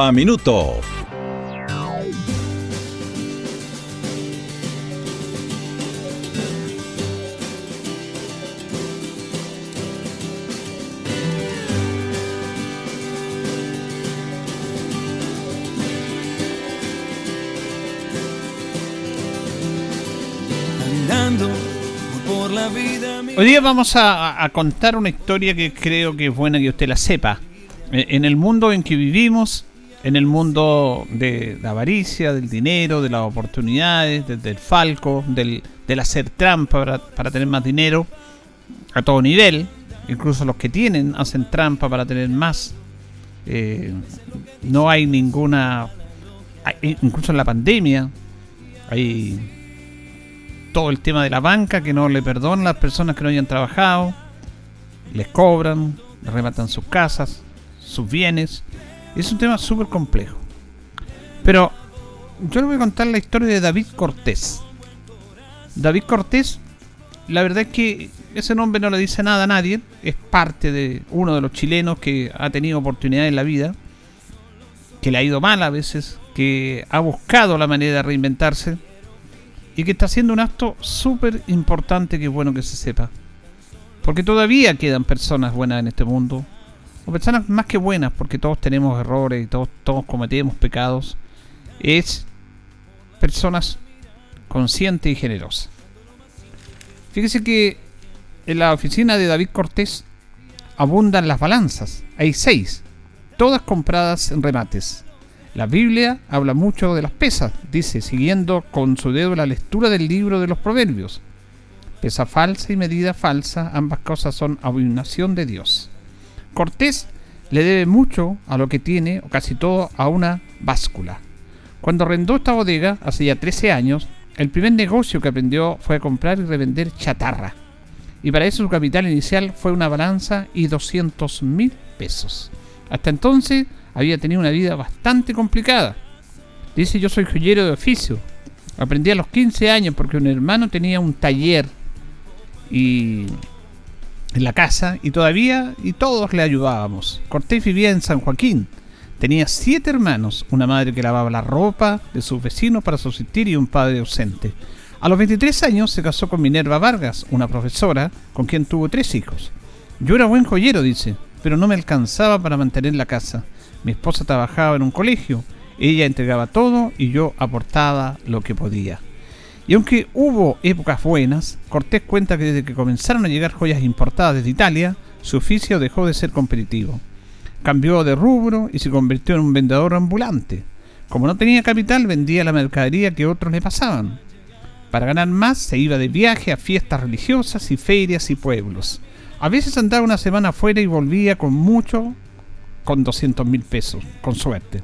a Minuto. Hoy día vamos a, contar una historia que creo que es buena que usted la sepa. E, en el mundo en que vivimos, en el mundo de la avaricia, del dinero, de las oportunidades, del, falco, del, hacer trampa para, tener más dinero, a todo nivel, incluso los que tienen hacen trampa para tener más. Eh, no hay ninguna, incluso en la pandemia, hay todo el tema de la banca que no le perdonan las personas que no hayan trabajado, les cobran, les rematan sus casas, sus bienes. Es un tema súper complejo. Pero yo le voy a contar la historia de David Cortés. David Cortés, la verdad es que ese nombre no le dice nada a nadie, es parte de uno de los chilenos que ha tenido oportunidad en la vida, que le ha ido mal a veces, que ha buscado la manera de reinventarse y que está haciendo un acto súper importante que es bueno que se sepa. Porque todavía quedan personas buenas en este mundo, o personas más que buenas, porque todos tenemos errores todos, todos cometemos pecados, es personas conscientes y generosas. Fíjese que en la oficina de David Cortés abundan las balanzas, hay seis, todas compradas en remates. La Biblia habla mucho de las pesas, dice, siguiendo con su dedo la lectura del libro de los Proverbios. Pesa falsa y medida falsa, ambas cosas son abominación de Dios. Cortés le debe mucho a lo que tiene, o casi todo, a una báscula. Cuando arrendó esta bodega, hace ya 13 años, el primer negocio que aprendió fue comprar y revender chatarra. Y para eso su capital inicial fue una balanza y 200 mil pesos. Hasta entonces había tenido una vida bastante complicada. Dice, yo soy joyero de oficio. Aprendí a los 15 años porque un hermano tenía un taller y en la casa y todavía y todos le ayudábamos. Cortés vivía en San Joaquín. Tenía siete hermanos, una madre que lavaba la ropa de sus vecinos para subsistir y un padre ausente. A los 23 años se casó con Minerva Vargas, una profesora con quien tuvo tres hijos. Yo era buen joyero, dice, pero no me alcanzaba para mantener la casa. Mi esposa trabajaba en un colegio, ella entregaba todo y yo aportaba lo que podía. Y aunque hubo épocas buenas, Cortés cuenta que desde que comenzaron a llegar joyas importadas desde Italia, su oficio dejó de ser competitivo. Cambió de rubro y se convirtió en un vendedor ambulante. Como no tenía capital, vendía la mercadería que otros le pasaban. Para ganar más, se iba de viaje a fiestas religiosas y ferias y pueblos. A veces andaba una semana afuera y volvía con mucho con 200 mil pesos, con suerte.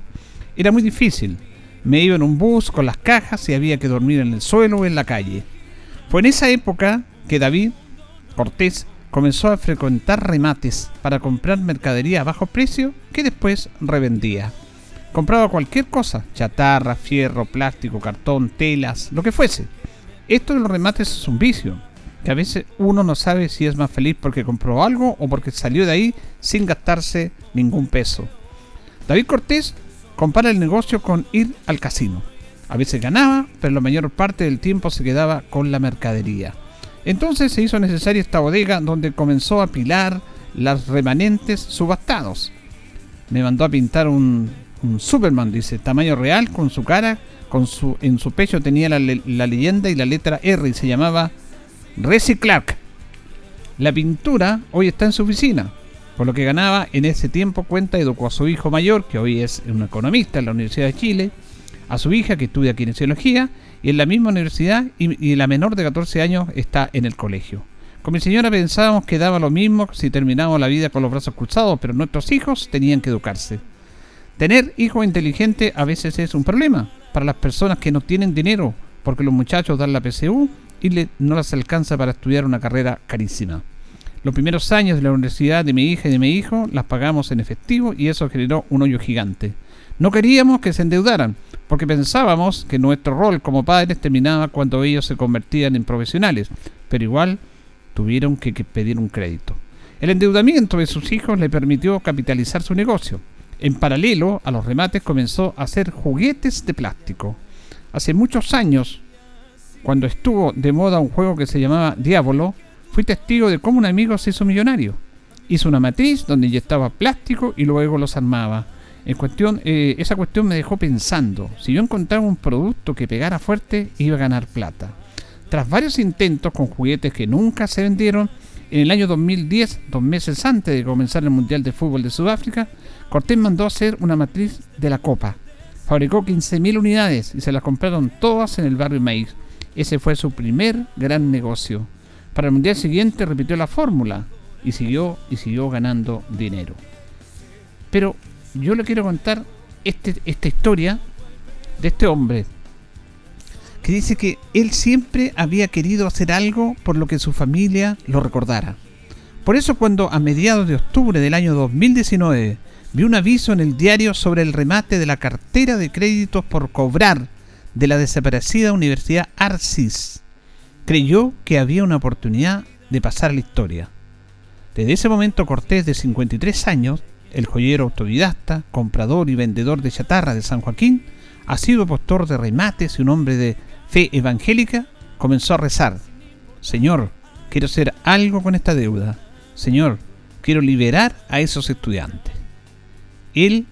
Era muy difícil. Me iba en un bus con las cajas y había que dormir en el suelo o en la calle. Fue en esa época que David Cortés comenzó a frecuentar remates para comprar mercadería a bajo precio que después revendía. Compraba cualquier cosa, chatarra, fierro, plástico, cartón, telas, lo que fuese. Esto de los remates es un vicio, que a veces uno no sabe si es más feliz porque compró algo o porque salió de ahí sin gastarse ningún peso. David Cortés compara el negocio con ir al casino. A veces ganaba, pero la mayor parte del tiempo se quedaba con la mercadería. Entonces se hizo necesaria esta bodega donde comenzó a apilar las remanentes subastados. Me mandó a pintar un, Superman, dice, tamaño real, con su cara, con su, en su pecho tenía la, la leyenda y la letra R y se llamaba Reci Clark. La pintura hoy está en su oficina. Por lo que ganaba en ese tiempo cuenta educó a su hijo mayor, que hoy es un economista en la Universidad de Chile, a su hija que estudia kinesiología y en la misma universidad y, la menor de 14 años está en el colegio. Con mi señora pensábamos que daba lo mismo si terminábamos la vida con los brazos cruzados, pero nuestros hijos tenían que educarse. Tener hijos inteligentes a veces es un problema para las personas que no tienen dinero, porque los muchachos dan la PSU y no les alcanza para estudiar una carrera carísima. Los primeros años de la universidad de mi hija y de mi hijo las pagamos en efectivo y eso generó un hoyo gigante. No queríamos que se endeudaran, porque pensábamos que nuestro rol como padres terminaba cuando ellos se convertían en profesionales, pero igual tuvieron que, pedir un crédito. El endeudamiento de sus hijos le permitió capitalizar su negocio. En paralelo a los remates comenzó a hacer juguetes de plástico. Hace muchos años, cuando estuvo de moda un juego que se llamaba Diablo, fui testigo de cómo un amigo se hizo millonario. Hizo una matriz donde inyectaba plástico y luego los armaba. Eh, esa cuestión me dejó pensando, si yo encontraba un producto que pegara fuerte, iba a ganar plata. Tras varios intentos con juguetes que nunca se vendieron, en el año 2010, dos meses antes de comenzar el Mundial de Fútbol de Sudáfrica, Cortés mandó hacer una matriz de la Copa. Fabricó 15.000 unidades y se las compraron todas en el barrio Maíz. Ese fue su primer gran negocio. Para el Mundial siguiente repitió la fórmula y siguió y siguió ganando dinero. Pero yo le quiero contar este, esta historia de este hombre que dice que él siempre había querido hacer algo por lo que su familia lo recordara. Por eso cuando a mediados de octubre del año 2019 vio un aviso en el diario sobre el remate de la cartera de créditos por cobrar de la desaparecida Universidad Arcis, creyó que había una oportunidad de pasar a la historia. Desde ese momento Cortés, de 53 años, el joyero autodidacta, comprador y vendedor de chatarra de San Joaquín, ha sido postor de remates y un hombre de fe evangélica, comenzó a rezar, Señor, quiero hacer algo con esta deuda. Señor, quiero liberar a esos estudiantes. Él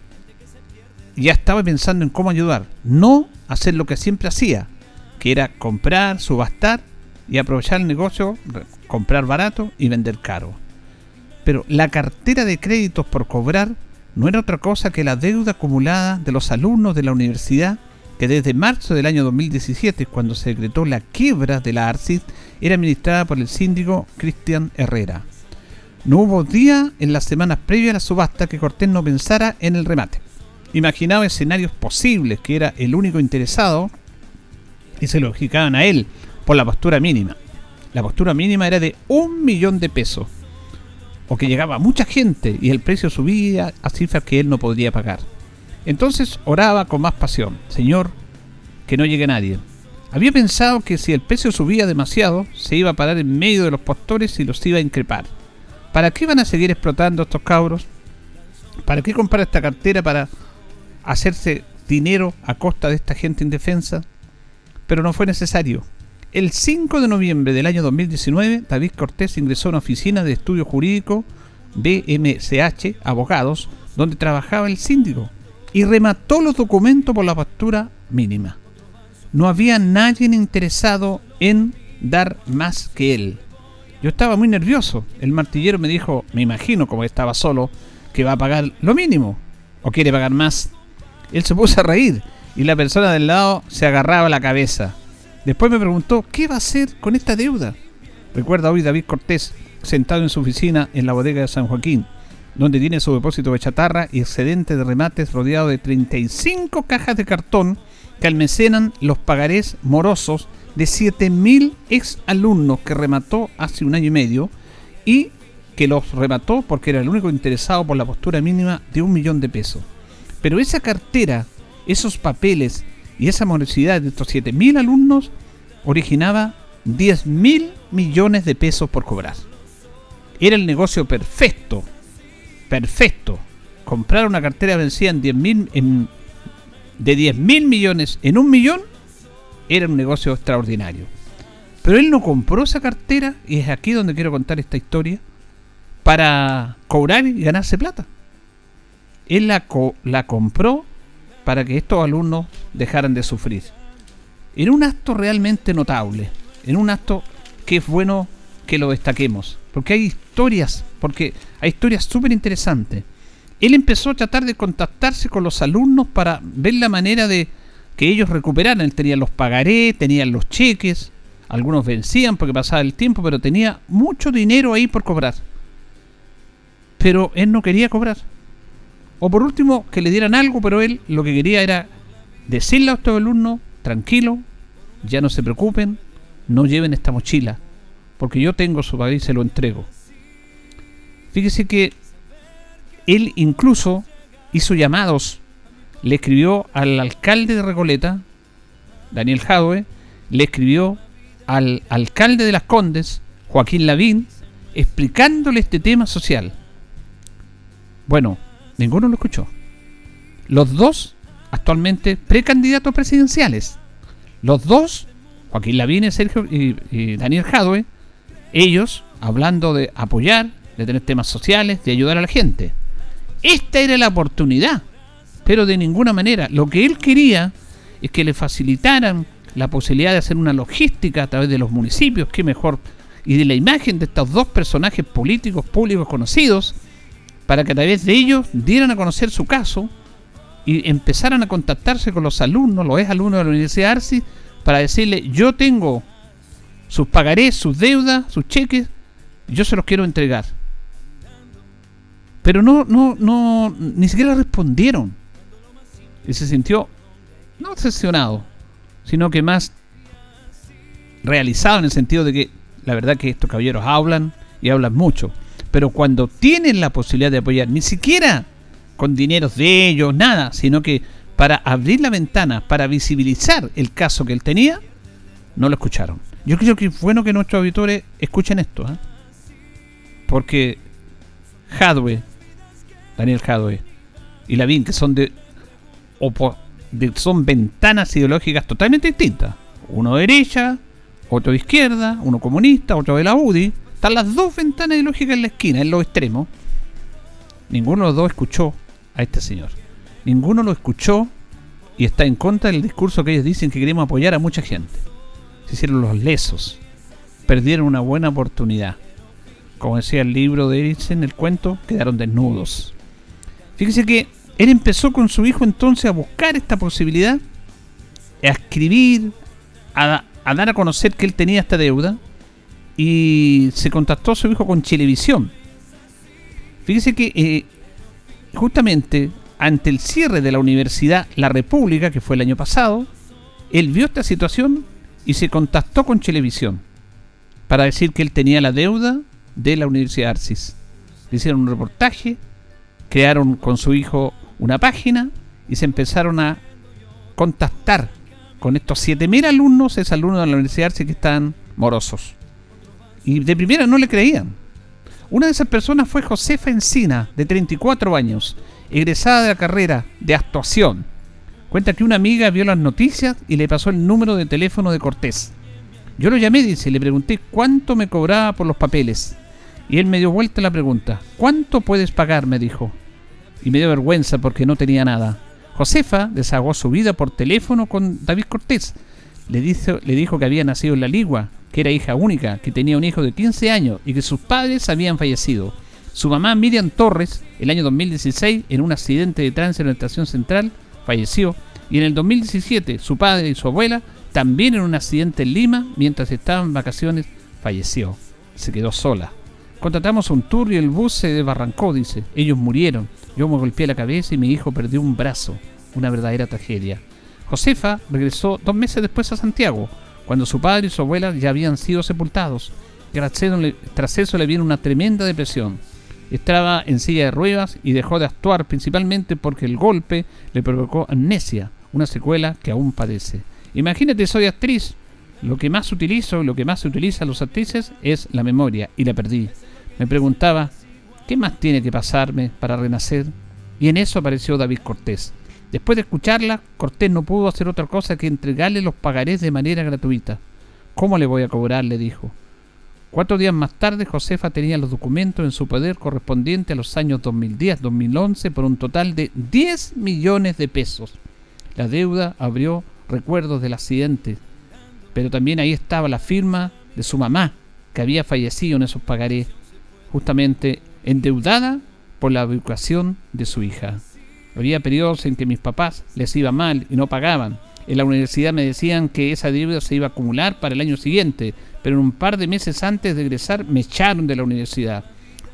ya estaba pensando en cómo ayudar, no hacer lo que siempre hacía, que era comprar, subastar y aprovechar el negocio, comprar barato y vender caro. Pero la cartera de créditos por cobrar no era otra cosa que la deuda acumulada de los alumnos de la universidad que desde marzo del año 2017, cuando se decretó la quiebra de la ARCID, era administrada por el síndico Cristian Herrera. No hubo día en las semanas previas a la subasta que Cortés no pensara en el remate. Imaginaba escenarios posibles, que era el único interesado, y se lo a él por la postura mínima. La postura mínima era de un millón de pesos, o que llegaba mucha gente y el precio subía a cifras que él no podría pagar. Entonces oraba con más pasión, Señor, que no llegue nadie. Había pensado que si el precio subía demasiado, se iba a parar en medio de los postores y los iba a increpar. ¿Para qué van a seguir explotando estos cabros? ¿Para qué comprar esta cartera para hacerse dinero a costa de esta gente indefensa? Pero no fue necesario. El 5 de noviembre del año 2019, David Cortés ingresó a una oficina de estudio jurídico BMCH Abogados, donde trabajaba el síndico, y remató los documentos por la factura mínima. No había nadie interesado en dar más que él. Yo estaba muy nervioso. El martillero me dijo, me imagino, como estaba solo, que va a pagar lo mínimo. ¿O quiere pagar más? Él se puso a reír y la persona del lado se agarraba la cabeza. Después me preguntó, ¿qué va a hacer con esta deuda? Recuerda hoy David Cortés, sentado en su oficina en la bodega de San Joaquín, donde tiene su depósito de chatarra y excedente de remates rodeado de 35 cajas de cartón que almacenan los pagarés morosos de 7.000 ex alumnos que remató hace un año y medio y que los remató porque era el único interesado por la postura mínima de un millón de pesos. Pero esa cartera, esos papeles y esa morosidad de estos 7.000 alumnos originaba 10.000 millones de pesos por cobrar. Era el negocio perfecto, perfecto. Comprar una cartera vencida en 10.000 en, de 10.000 millones en un millón era un negocio extraordinario. Pero él no compró esa cartera, y es aquí donde quiero contar esta historia, para cobrar y ganarse plata. Él la, la compró para que estos alumnos dejaran de sufrir. En un acto realmente notable, en un acto que es bueno que lo destaquemos, porque hay historias, porque hay historias súper interesantes. Él empezó a tratar de contactarse con los alumnos para ver la manera de que ellos recuperaran. Él tenía los pagarés, tenían los cheques, algunos vencían porque pasaba el tiempo, pero tenía mucho dinero ahí por cobrar. Pero él no quería cobrar. O por último, que le dieran algo, pero él lo que quería era decirle a estos alumnos, tranquilo, ya no se preocupen, no lleven esta mochila, porque yo tengo su país y se lo entrego. Fíjese que él incluso hizo llamados, le escribió al alcalde de Recoleta, Daniel Jadwe, le escribió al alcalde de Las Condes, Joaquín Lavín, explicándole este tema social. Bueno, ninguno lo escuchó. Los dos, actualmente precandidatos presidenciales. Los dos, Joaquín Lavín y, Sergio, y, Daniel Jadwe, ellos hablando de apoyar, de tener temas sociales, de ayudar a la gente. Esta era la oportunidad, pero de ninguna manera. Lo que él quería es que le facilitaran la posibilidad de hacer una logística a través de los municipios, que mejor, y de la imagen de estos dos personajes políticos públicos conocidos, para que a través de ellos dieran a conocer su caso y empezaran a contactarse con los alumnos, los ex alumnos de la Universidad de para decirle, yo tengo sus pagarés, sus deudas, sus cheques, yo se los quiero entregar. Pero no, no, no, ni siquiera respondieron. Y se sintió no obsesionado, sino que más realizado en el sentido de que la verdad que estos caballeros hablan y hablan mucho. Pero cuando tienen la posibilidad de apoyar, ni siquiera con dineros de ellos, nada, sino que para abrir la ventana, para visibilizar el caso que él tenía, no lo escucharon. Yo creo que es bueno que nuestros auditores escuchen esto, ¿eh? porque Hadwe, Daniel Hadwe y Lavín, que son de, son ventanas ideológicas totalmente distintas. Uno de derecha, otro de izquierda, uno comunista, otro de la UDI. Están las dos ventanas ideológicas en la esquina, en los extremos. Ninguno de los dos escuchó a este señor. Ninguno lo escuchó y está en contra del discurso que ellos dicen que queremos apoyar a mucha gente. Se hicieron los lesos. Perdieron una buena oportunidad. Como decía el libro de Eriksen, el cuento, quedaron desnudos. Fíjese que él empezó con su hijo entonces a buscar esta posibilidad, a escribir, a, dar a conocer que él tenía esta deuda y se contactó a su hijo con Chilevisión. Fíjese que eh, justamente ante el cierre de la Universidad La República, que fue el año pasado, él vio esta situación y se contactó con Chilevisión para decir que él tenía la deuda de la Universidad Arcis. Le hicieron un reportaje, crearon con su hijo una página y se empezaron a contactar con estos 7.000 alumnos, esos alumnos de la Universidad que están morosos. Y de primera no le creían. Una de esas personas fue Josefa Encina, de 34 años, egresada de la carrera de actuación. Cuenta que una amiga vio las noticias y le pasó el número de teléfono de Cortés. Yo lo llamé, dice, y le pregunté cuánto me cobraba por los papeles. Y él me dio vuelta la pregunta. ¿Cuánto puedes pagar? me dijo y me dio vergüenza porque no tenía nada. Josefa desahogó su vida por teléfono con David Cortés. Le, le dijo que había nacido en la Ligua, que era hija única, que tenía un hijo de 15 años y que sus padres habían fallecido. Su mamá Miriam Torres, el año 2016, en un accidente de tránsito en la estación central, falleció. Y en el 2017, su padre y su abuela, también en un accidente en Lima, mientras estaban en vacaciones, falleció. Se quedó sola. Contratamos un tour y el bus se desbarrancó, dice. Ellos murieron. Yo me golpeé la cabeza y mi hijo perdió un brazo. Una verdadera tragedia. Josefa regresó dos meses después a Santiago, cuando su padre y su abuela ya habían sido sepultados. Tras eso le vino una tremenda depresión. Estaba en silla de ruedas y dejó de actuar principalmente porque el golpe le provocó amnesia, una secuela que aún padece. Imagínate, soy actriz. Lo que más utilizo, lo que más se utiliza los actrices es la memoria y la perdí. Me preguntaba, ¿Qué más tiene que pasarme para renacer? Y en eso apareció David Cortés. Después de escucharla, Cortés no pudo hacer otra cosa que entregarle los pagarés de manera gratuita. ¿Cómo le voy a cobrar? le dijo. Cuatro días más tarde, Josefa tenía los documentos en su poder correspondientes a los años 2010-2011 por un total de 10 millones de pesos. La deuda abrió recuerdos del accidente, pero también ahí estaba la firma de su mamá, que había fallecido en esos pagarés, justamente endeudada por la educación de su hija. Había periodos en que mis papás les iba mal y no pagaban, En la universidad me decían que esa deuda se iba a acumular para el año siguiente, pero un par de meses antes de egresar me echaron de la universidad.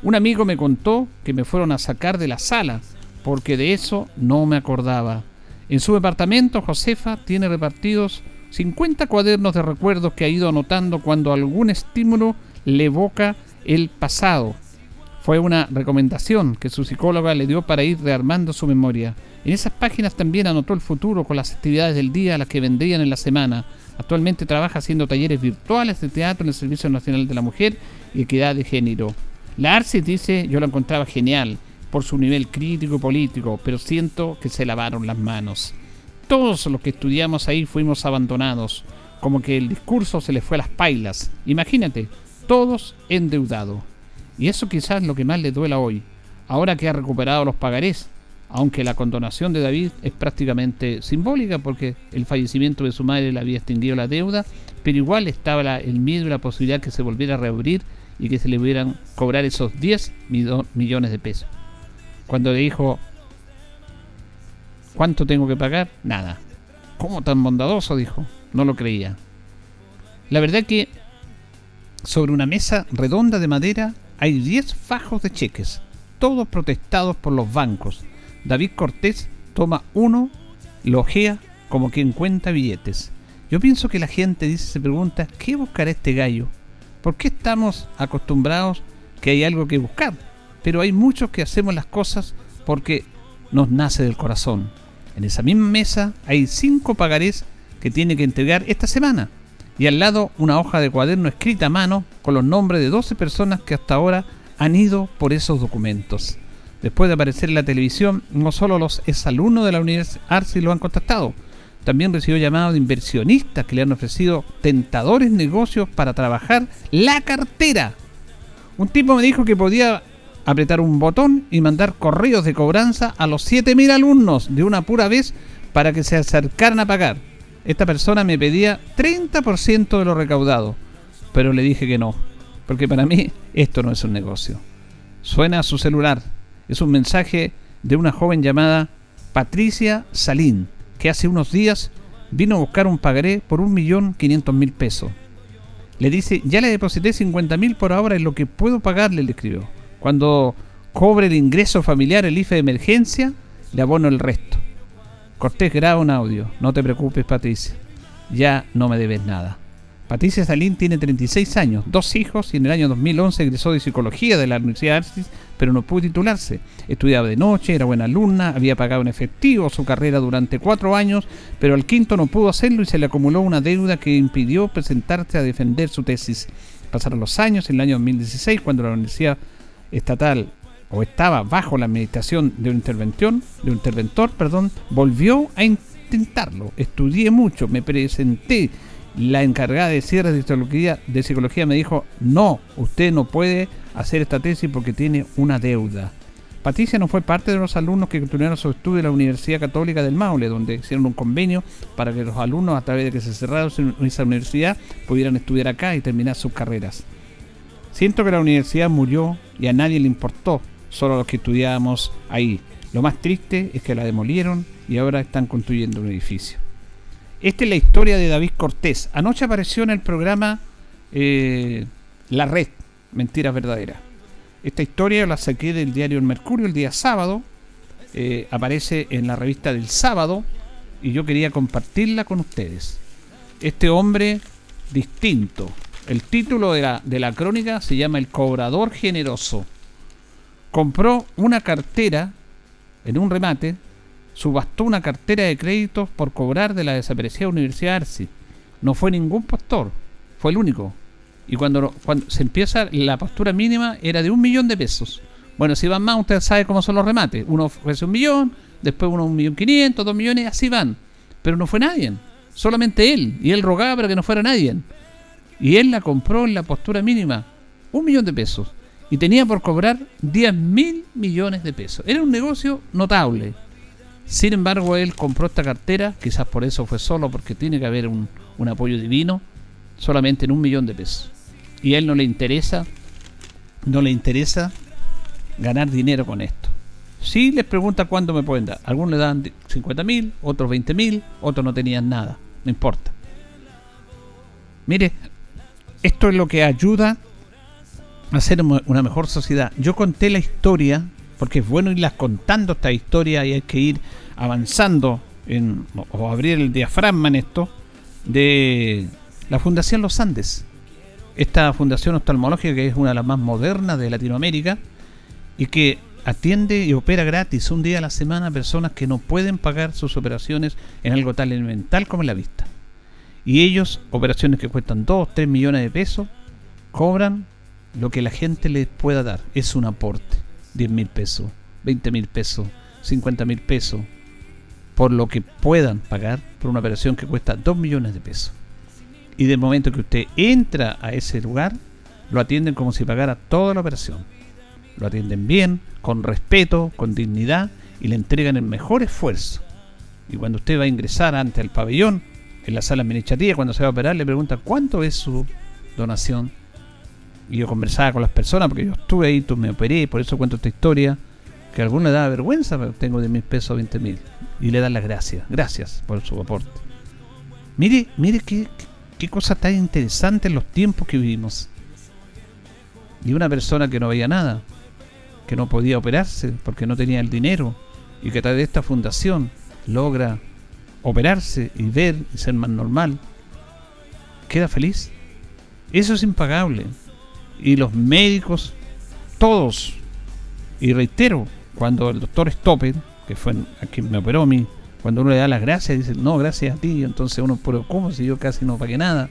Un amigo me contó que me fueron a sacar de la sala, porque de eso no me acordaba. En su departamento, Josefa tiene repartidos 50 cuadernos de recuerdos que ha ido anotando cuando algún estímulo le evoca el pasado. Fue una recomendación que su psicóloga le dio para ir rearmando su memoria. En esas páginas también anotó el futuro con las actividades del día las que vendrían en la semana. Actualmente trabaja haciendo talleres virtuales de teatro en el Servicio Nacional de la Mujer y Equidad de Género. La Arce dice, yo la encontraba genial por su nivel crítico y político, pero siento que se lavaron las manos. Todos los que estudiamos ahí fuimos abandonados, como que el discurso se le fue a las pailas. Imagínate, todos endeudados. Y eso quizás es lo que más le duela hoy, ahora que ha recuperado los pagarés, aunque la condonación de David es prácticamente simbólica porque el fallecimiento de su madre le había extinguido la deuda, pero igual estaba el miedo y la posibilidad que se volviera a reabrir y que se le pudieran cobrar esos 10 millones de pesos. Cuando le dijo, ¿cuánto tengo que pagar? Nada. ¿Cómo tan bondadoso? dijo. No lo creía. La verdad que sobre una mesa redonda de madera hay 10 fajos de cheques, todos protestados por los bancos. David Cortés toma uno, lo ojea como quien cuenta billetes. Yo pienso que la gente dice, se pregunta, ¿qué buscará este gallo? ¿Por qué estamos acostumbrados que hay algo que buscar? Pero hay muchos que hacemos las cosas porque nos nace del corazón. En esa misma mesa hay cinco pagarés que tiene que entregar esta semana y al lado una hoja de cuaderno escrita a mano con los nombres de 12 personas que hasta ahora han ido por esos documentos. Después de aparecer en la televisión, no solo los exalumnos de la Universidad Arce lo han contactado, también recibió llamados de inversionistas que le han ofrecido tentadores negocios para trabajar la cartera. Un tipo me dijo que podía apretar un botón y mandar correos de cobranza a los 7.000 alumnos de una pura vez para que se acercaran a pagar esta persona me pedía 30% de lo recaudado, pero le dije que no, porque para mí esto no es un negocio. Suena su celular, es un mensaje de una joven llamada Patricia Salín, que hace unos días vino a buscar un pagaré por 1.500.000 pesos. Le dice, ya le deposité 50.000 por ahora en lo que puedo pagarle, le escribió. Cuando cobre el ingreso familiar, el IFE de emergencia, le abono el resto. Cortés graba un audio. No te preocupes, Patricia. Ya no me debes nada. Patricia Salín tiene 36 años, dos hijos y en el año 2011 egresó de psicología de la Universidad de Arcis, pero no pudo titularse. Estudiaba de noche, era buena alumna, había pagado en efectivo su carrera durante cuatro años, pero al quinto no pudo hacerlo y se le acumuló una deuda que impidió presentarse a defender su tesis. Pasaron los años, en el año 2016, cuando la Universidad Estatal o estaba bajo la administración de un intervención, de un interventor, perdón, volvió a intentarlo. Estudié mucho, me presenté. La encargada de cierre de psicología, de psicología me dijo, no, usted no puede hacer esta tesis porque tiene una deuda. Patricia no fue parte de los alumnos que continuaron su estudio en la Universidad Católica del Maule, donde hicieron un convenio para que los alumnos, a través de que se cerrara esa universidad, pudieran estudiar acá y terminar sus carreras. Siento que la universidad murió y a nadie le importó solo los que estudiábamos ahí. Lo más triste es que la demolieron y ahora están construyendo un edificio. Esta es la historia de David Cortés. Anoche apareció en el programa eh, La Red, Mentiras Verdaderas. Esta historia la saqué del diario El Mercurio el día sábado. Eh, aparece en la revista del sábado y yo quería compartirla con ustedes. Este hombre distinto. El título de la, de la crónica se llama El cobrador generoso compró una cartera en un remate, subastó una cartera de créditos por cobrar de la desaparecida Universidad Arci. No fue ningún pastor, fue el único. Y cuando, cuando se empieza, la postura mínima era de un millón de pesos. Bueno, si van más, usted sabe cómo son los remates. Uno ofrece un millón, después uno un millón quinientos, dos millones, así van. Pero no fue nadie, solamente él. Y él rogaba para que no fuera nadie. Y él la compró en la postura mínima, un millón de pesos y tenía por cobrar 10 mil millones de pesos. Era un negocio notable. Sin embargo, él compró esta cartera, quizás por eso fue solo, porque tiene que haber un, apoyo divino, solamente en un millón de pesos. Y a él no le interesa, no le interesa ganar dinero con esto. Sí les pregunta cuánto me pueden dar. Algunos le dan 50 mil, otros 20 mil, otros no tenían nada. No importa. Mire, esto es lo que ayuda hacer una mejor sociedad. Yo conté la historia, porque es bueno irlas contando esta historia y hay que ir avanzando en, o abrir el diafragma en esto, de la Fundación Los Andes. Esta fundación oftalmológica que es una de las más modernas de Latinoamérica y que atiende y opera gratis un día a la semana a personas que no pueden pagar sus operaciones en algo tan elemental como la vista. Y ellos, operaciones que cuestan 2, 3 millones de pesos, cobran lo que la gente les pueda dar. Es un aporte. 10 mil pesos, 20 mil pesos, 50 mil pesos, por lo que puedan pagar por una operación que cuesta 2 millones de pesos. Y del momento que usted entra a ese lugar, lo atienden como si pagara toda la operación. Lo atienden bien, con respeto, con dignidad y le entregan el mejor esfuerzo. Y cuando usted va a ingresar ante el pabellón, en la sala administrativa, cuando se va a operar, le pregunta cuánto es su donación. Y yo conversaba con las personas, porque yo estuve ahí, tú me operé, por eso cuento esta historia, que a alguno le da vergüenza, pero tengo de mil pesos a 20 mil. Y le dan las gracias. Gracias por su aporte. Mire, mire qué, qué cosa tan interesante en los tiempos que vivimos. Y una persona que no veía nada, que no podía operarse porque no tenía el dinero, y que a través de esta fundación logra operarse y ver y ser más normal, queda feliz. Eso es impagable. Y los médicos, todos, y reitero, cuando el doctor Stoppen, que fue a quien me operó a mí, cuando uno le da las gracias, dice, no, gracias a ti, entonces uno, pero ¿cómo si yo casi no pagué nada?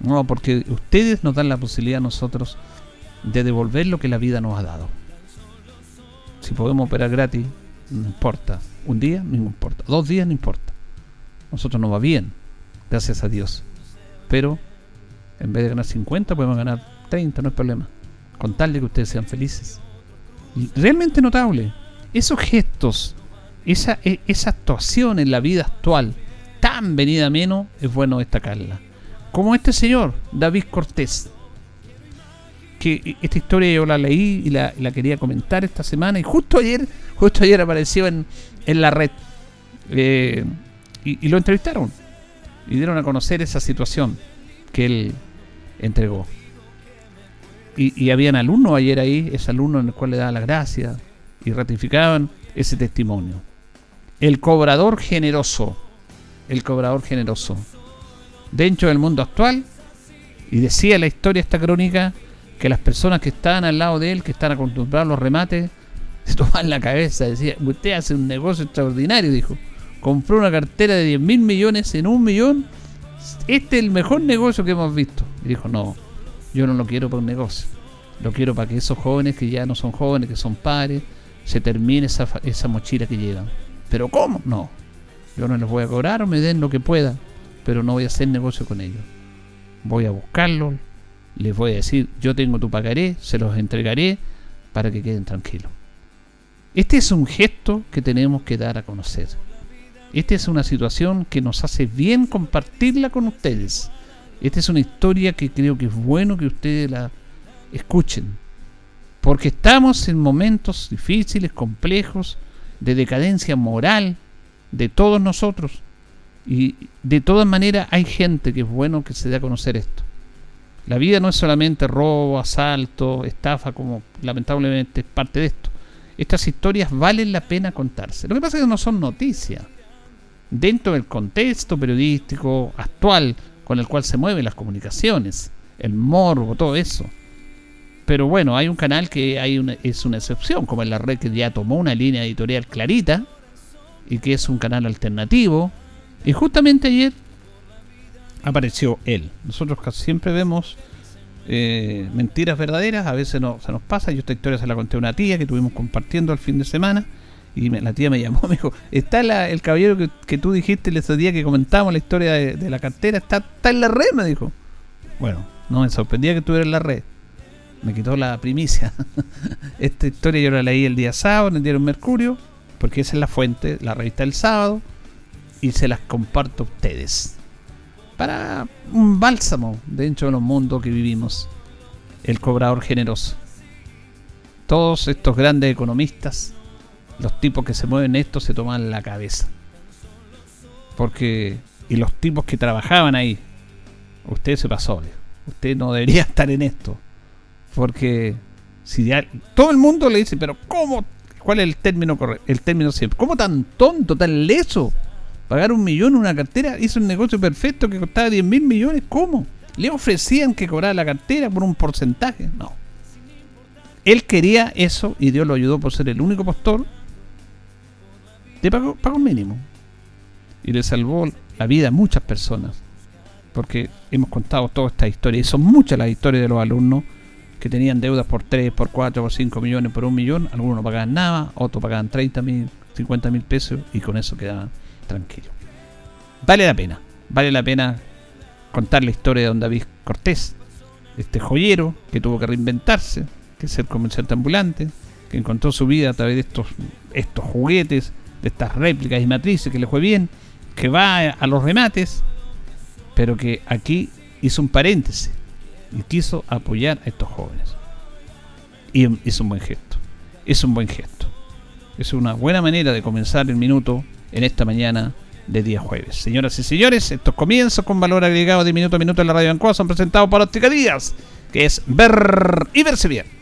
No, porque ustedes nos dan la posibilidad a nosotros de devolver lo que la vida nos ha dado. Si podemos operar gratis, no importa. Un día, no importa. Dos días, no importa nosotros nos va bien, gracias a Dios. Pero en vez de ganar 50, podemos ganar 30, no es problema. Con tal de que ustedes sean felices. realmente notable. Esos gestos, esa, e, esa actuación en la vida actual, tan venida menos, es bueno destacarla. Como este señor, David Cortés. Que esta historia yo la leí y la, quería comentar esta semana. Y justo ayer, justo ayer apareció en, en la red. Eh, y, lo entrevistaron y dieron a conocer esa situación que él entregó. Y, y habían alumnos ayer ahí, ese alumno en el cual le daba las gracias y ratificaban ese testimonio. El cobrador generoso, el cobrador generoso. Dentro del mundo actual, y decía la historia esta crónica, que las personas que estaban al lado de él, que están acostumbrados a los remates, se toman la cabeza, decía, usted hace un negocio extraordinario, dijo compró una cartera de 10 mil millones en un millón. Este es el mejor negocio que hemos visto. Y dijo, no, yo no lo quiero un negocio. Lo quiero para que esos jóvenes que ya no son jóvenes, que son padres, se termine esa, esa mochila que llevan. ¿Pero cómo? No. Yo no les voy a cobrar o me den lo que pueda, pero no voy a hacer negocio con ellos. Voy a buscarlos, les voy a decir, yo tengo tu pagaré, se los entregaré para que queden tranquilos. Este es un gesto que tenemos que dar a conocer. Esta es una situación que nos hace bien compartirla con ustedes. Esta es una historia que creo que es bueno que ustedes la escuchen. Porque estamos en momentos difíciles, complejos, de decadencia moral de todos nosotros. Y de todas maneras hay gente que es bueno que se dé a conocer esto. La vida no es solamente robo, asalto, estafa, como lamentablemente es parte de esto. Estas historias valen la pena contarse. Lo que pasa es que no son noticias dentro del contexto periodístico actual con el cual se mueven las comunicaciones, el morbo, todo eso. Pero bueno, hay un canal que hay una, es una excepción, como en la red que ya tomó una línea editorial clarita y que es un canal alternativo. Y justamente ayer apareció él. Nosotros siempre vemos eh, mentiras verdaderas, a veces no, se nos pasa. Yo esta historia se la conté a una tía que tuvimos compartiendo el fin de semana y la tía me llamó, me dijo, está el caballero que, tú dijiste el día que comentábamos la historia de, la cartera, está, está en la red, me dijo. Bueno, no me sorprendía que estuviera en la red. Me quitó la primicia. Esta historia yo la leí el día sábado en el diario Mercurio, porque esa es la fuente, la revista del sábado, y se las comparto a ustedes. Para un bálsamo dentro de los mundos que vivimos. El cobrador generoso. Todos estos grandes economistas los tipos que se mueven esto se toman la cabeza. Porque, y los tipos que trabajaban ahí, usted se pasó, usted no debería estar en esto. Porque si todo el mundo le dice, pero ¿cómo? ¿Cuál es el término correcto? El término siempre. ¿Cómo tan tonto, tan leso? Pagar un millón en una cartera, hizo un negocio perfecto que costaba 10 mil millones. ¿Cómo? Le ofrecían que cobrara la cartera por un porcentaje. No. Él quería eso y Dios lo ayudó por ser el único postor de pago, pago mínimo. Y le salvó la vida a muchas personas. Porque hemos contado toda esta historia. Y son muchas las historias de los alumnos que tenían deudas por 3, por 4, por 5 millones, por un millón. Algunos no pagaban nada, otros pagaban 30 mil, 50 mil pesos y con eso quedaban tranquilos. Vale la pena. Vale la pena contar la historia de don David Cortés, este joyero que tuvo que reinventarse, que ser comerciante ambulante, que encontró su vida a través de estos, estos juguetes, de estas réplicas y matrices que le fue bien, que va a los remates, pero que aquí hizo un paréntesis y quiso apoyar a estos jóvenes. Y es un buen gesto. Es un buen gesto. Es una buena manera de comenzar el minuto en esta mañana de día jueves. Señoras y señores, estos comienzos con valor agregado de minuto a minuto en la radio Ancoa son presentados por Óptica Díaz, que es ver y verse bien.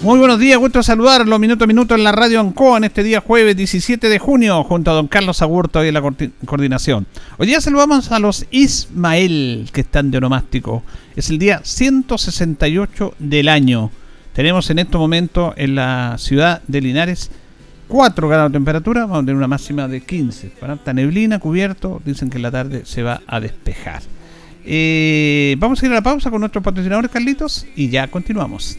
Muy buenos días, gusto saludarlo minuto a minuto en la radio Ancoa en este día jueves 17 de junio junto a don Carlos Agurto y en la coordinación. Hoy día saludamos a los Ismael que están de onomástico. Es el día 168 del año. Tenemos en este momento en la ciudad de Linares 4 grados de temperatura, vamos a tener una máxima de 15. Para esta neblina, cubierto, dicen que en la tarde se va a despejar. Eh, vamos a ir a la pausa con nuestros patrocinadores, Carlitos, y ya continuamos.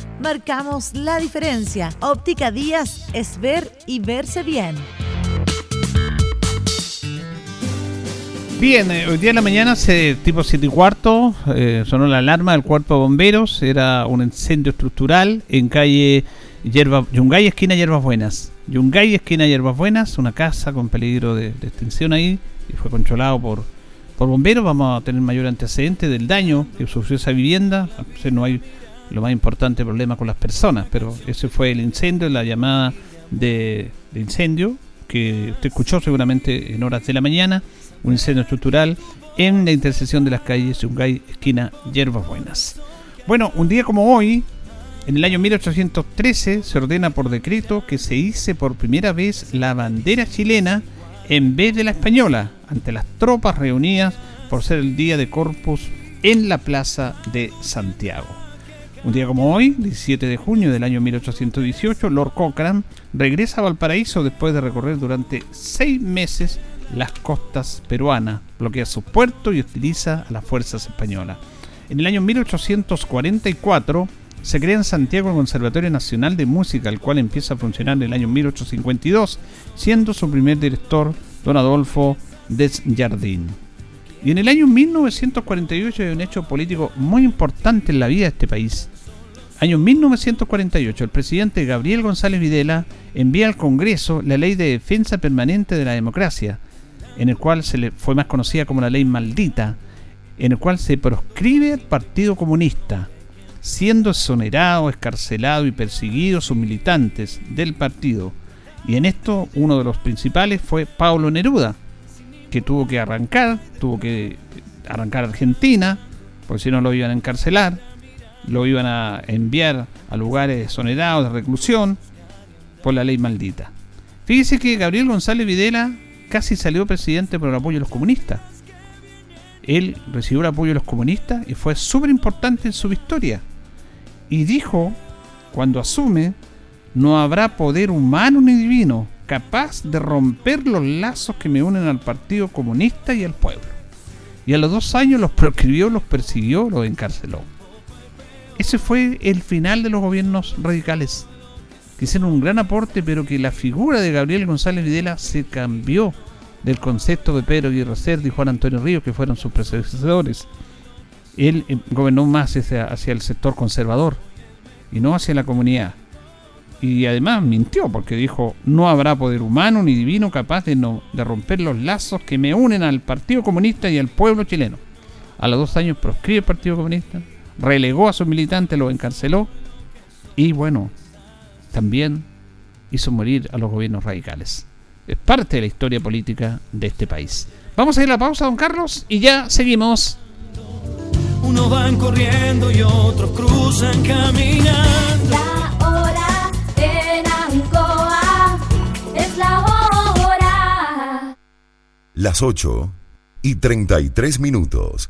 marcamos la diferencia. Óptica Díaz es ver y verse bien. Bien, eh, hoy día en la mañana, se, tipo 7 y cuarto, eh, sonó la alarma del cuerpo de bomberos. Era un incendio estructural en calle Yungay, esquina Hierbas Buenas. Yungay, esquina Hierbas Buenas, una casa con peligro de, extinción ahí y fue controlado por, por bomberos. Vamos a tener mayor antecedente del daño que sufrió esa vivienda. no hay lo más importante problema con las personas, pero ese fue el incendio, la llamada de, incendio que usted escuchó seguramente en horas de la mañana, un incendio estructural en la intersección de las calles Yungay, esquina Hierbas Buenas. Bueno, un día como hoy, en el año 1813, se ordena por decreto que se hice por primera vez la bandera chilena en vez de la española, ante las tropas reunidas por ser el día de Corpus en la plaza de Santiago. Un día como hoy, 17 de junio del año 1818, Lord Cochrane regresa a Valparaíso después de recorrer durante seis meses las costas peruanas, bloquea sus puertos y utiliza a las fuerzas españolas. En el año 1844, se crea en Santiago el Conservatorio Nacional de Música, el cual empieza a funcionar en el año 1852, siendo su primer director don Adolfo Desjardins. Y en el año 1948 hay un hecho político muy importante en la vida de este país. Año 1948, el presidente Gabriel González Videla envía al Congreso la Ley de Defensa Permanente de la Democracia, en el cual se le fue más conocida como la Ley Maldita, en el cual se proscribe al Partido Comunista, siendo exonerado, escarcelado y perseguido sus militantes del partido. Y en esto uno de los principales fue Pablo Neruda, que tuvo que arrancar, tuvo que arrancar a Argentina, porque si no lo iban a encarcelar, lo iban a enviar a lugares exonerados de reclusión por la ley maldita. Fíjese que Gabriel González Videla casi salió presidente por el apoyo de los comunistas. Él recibió el apoyo de los comunistas y fue súper importante en su historia. Y dijo, cuando asume, no habrá poder humano ni divino capaz de romper los lazos que me unen al Partido Comunista y al pueblo. Y a los dos años los proscribió, los persiguió, los encarceló. Ese fue el final de los gobiernos radicales, que hicieron un gran aporte, pero que la figura de Gabriel González Videla se cambió del concepto de Pedro Aguirre Cerda y Juan Antonio Ríos, que fueron sus predecesores. Él eh, gobernó más hacia, hacia el sector conservador y no hacia la comunidad. Y además mintió porque dijo, no habrá poder humano ni divino capaz de, no, de romper los lazos que me unen al Partido Comunista y al pueblo chileno. A los dos años proscribe el Partido Comunista, relegó a sus militantes, los encarceló y bueno, también hizo morir a los gobiernos radicales. Es parte de la historia política de este país. Vamos a ir a la pausa, don Carlos, y ya seguimos. Unos van corriendo y otros cruzan caminando. Las 8 y 33 minutos.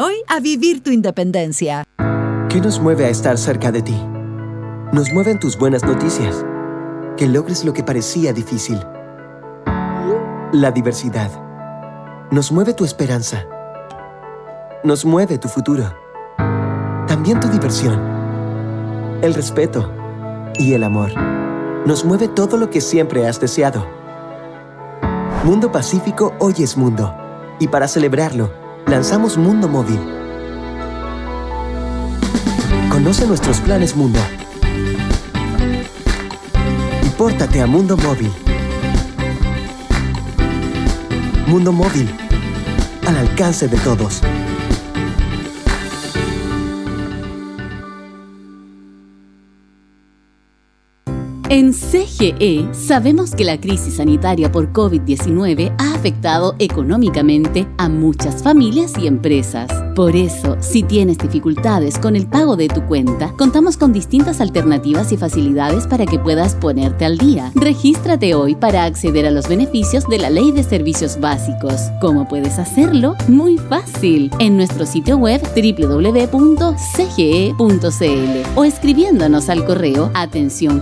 a vivir tu independencia. ¿Qué nos mueve a estar cerca de ti? Nos mueven tus buenas noticias. Que logres lo que parecía difícil. La diversidad. Nos mueve tu esperanza. Nos mueve tu futuro. También tu diversión. El respeto. Y el amor. Nos mueve todo lo que siempre has deseado. Mundo Pacífico hoy es mundo. Y para celebrarlo, lanzamos Mundo Móvil. Conoce nuestros planes Mundo. Y pórtate a Mundo Móvil. Mundo Móvil. Al alcance de todos. En CGE sabemos que la crisis sanitaria por COVID-19 ha afectado económicamente a muchas familias y empresas. Por eso, si tienes dificultades con el pago de tu cuenta, contamos con distintas alternativas y facilidades para que puedas ponerte al día. Regístrate hoy para acceder a los beneficios de la Ley de Servicios Básicos. ¿Cómo puedes hacerlo? Muy fácil. En nuestro sitio web www.cge.cl o escribiéndonos al correo atención